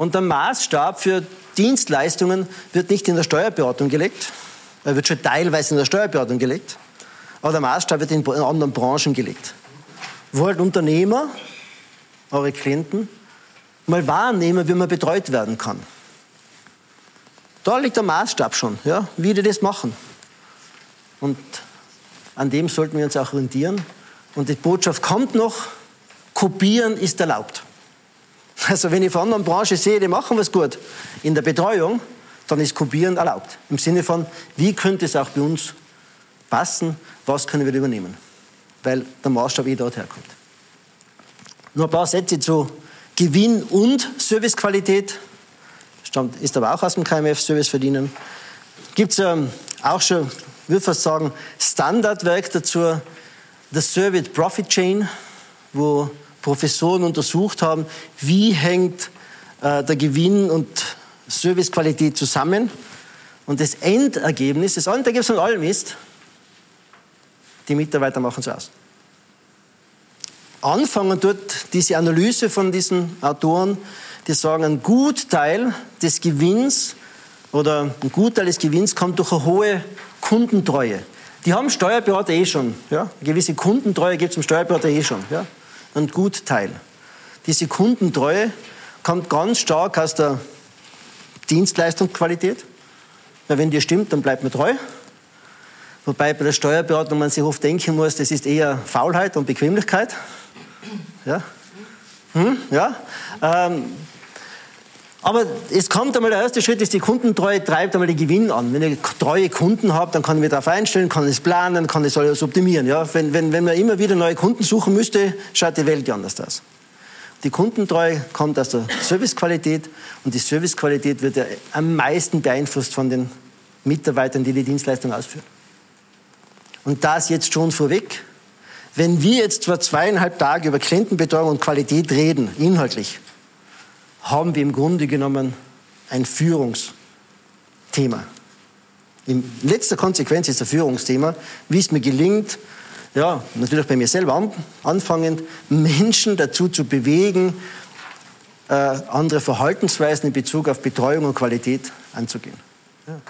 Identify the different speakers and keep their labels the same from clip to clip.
Speaker 1: Und der Maßstab für Dienstleistungen wird nicht in der Steuerberatung gelegt, er wird schon teilweise in der Steuerberatung gelegt, aber der Maßstab wird in anderen Branchen gelegt. Wo halt Unternehmer, eure Klienten, mal wahrnehmen, wie man betreut werden kann. Da liegt der Maßstab schon, ja, wie die das machen. Und an dem sollten wir uns auch orientieren. Und die Botschaft kommt noch, kopieren ist erlaubt. Also wenn ich von anderen Branchen sehe, die machen was gut in der Betreuung, dann ist Kopieren erlaubt. Im Sinne von, wie könnte es auch bei uns passen, was können wir übernehmen. Weil der Maßstab eh dort herkommt. Nur ein paar Sätze zu Gewinn und Servicequalität. Stammt, ist aber auch aus dem KMF-Service verdienen. Gibt es ähm, auch schon, würde fast sagen, Standardwerk dazu, das Service Profit Chain, wo Professoren untersucht haben, wie hängt äh, der Gewinn und Servicequalität zusammen. Und das Endergebnis, das Endergebnis von allem ist, die Mitarbeiter machen es aus. Anfangen dort diese Analyse von diesen Autoren, die sagen, ein Gutteil des Gewinns oder ein Gutteil des Gewinns kommt durch eine hohe Kundentreue. Die haben Steuerberater eh schon. Ja? Eine gewisse Kundentreue gibt es im Steuerberater eh schon. Ja? Ein Gutteil. Diese Kundentreue kommt ganz stark aus der Dienstleistungsqualität. Weil wenn die stimmt, dann bleibt man treu. Wobei bei der Steuerberatung man sich oft denken muss, das ist eher Faulheit und Bequemlichkeit. Ja? Hm? ja? Ähm, aber es kommt einmal, der erste Schritt ist, die Kundentreue treibt einmal den Gewinn an. Wenn ich treue Kunden habe, dann kann ich mich darauf einstellen, kann es planen, kann ich alles optimieren. Ja? Wenn, wenn, wenn man immer wieder neue Kunden suchen müsste, schaut die Welt anders aus. Die Kundentreue kommt aus der Servicequalität und die Servicequalität wird ja am meisten beeinflusst von den Mitarbeitern, die die Dienstleistung ausführen. Und das jetzt schon vorweg. Wenn wir jetzt zwar zweieinhalb Tage über Klientenbetreuung und Qualität reden, inhaltlich, haben wir im Grunde genommen ein Führungsthema. In letzter Konsequenz ist ein Führungsthema, wie es mir gelingt, ja, natürlich bei mir selber an, anfangend, Menschen dazu zu bewegen, äh, andere Verhaltensweisen in Bezug auf Betreuung und Qualität anzugehen. Ja.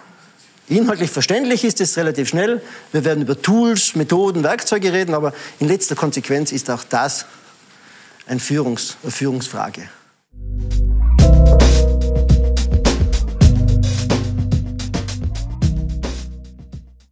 Speaker 1: Inhaltlich verständlich ist es relativ schnell. Wir werden über Tools, Methoden, Werkzeuge reden, aber in letzter Konsequenz ist auch das ein Führungs, eine Führungsfrage.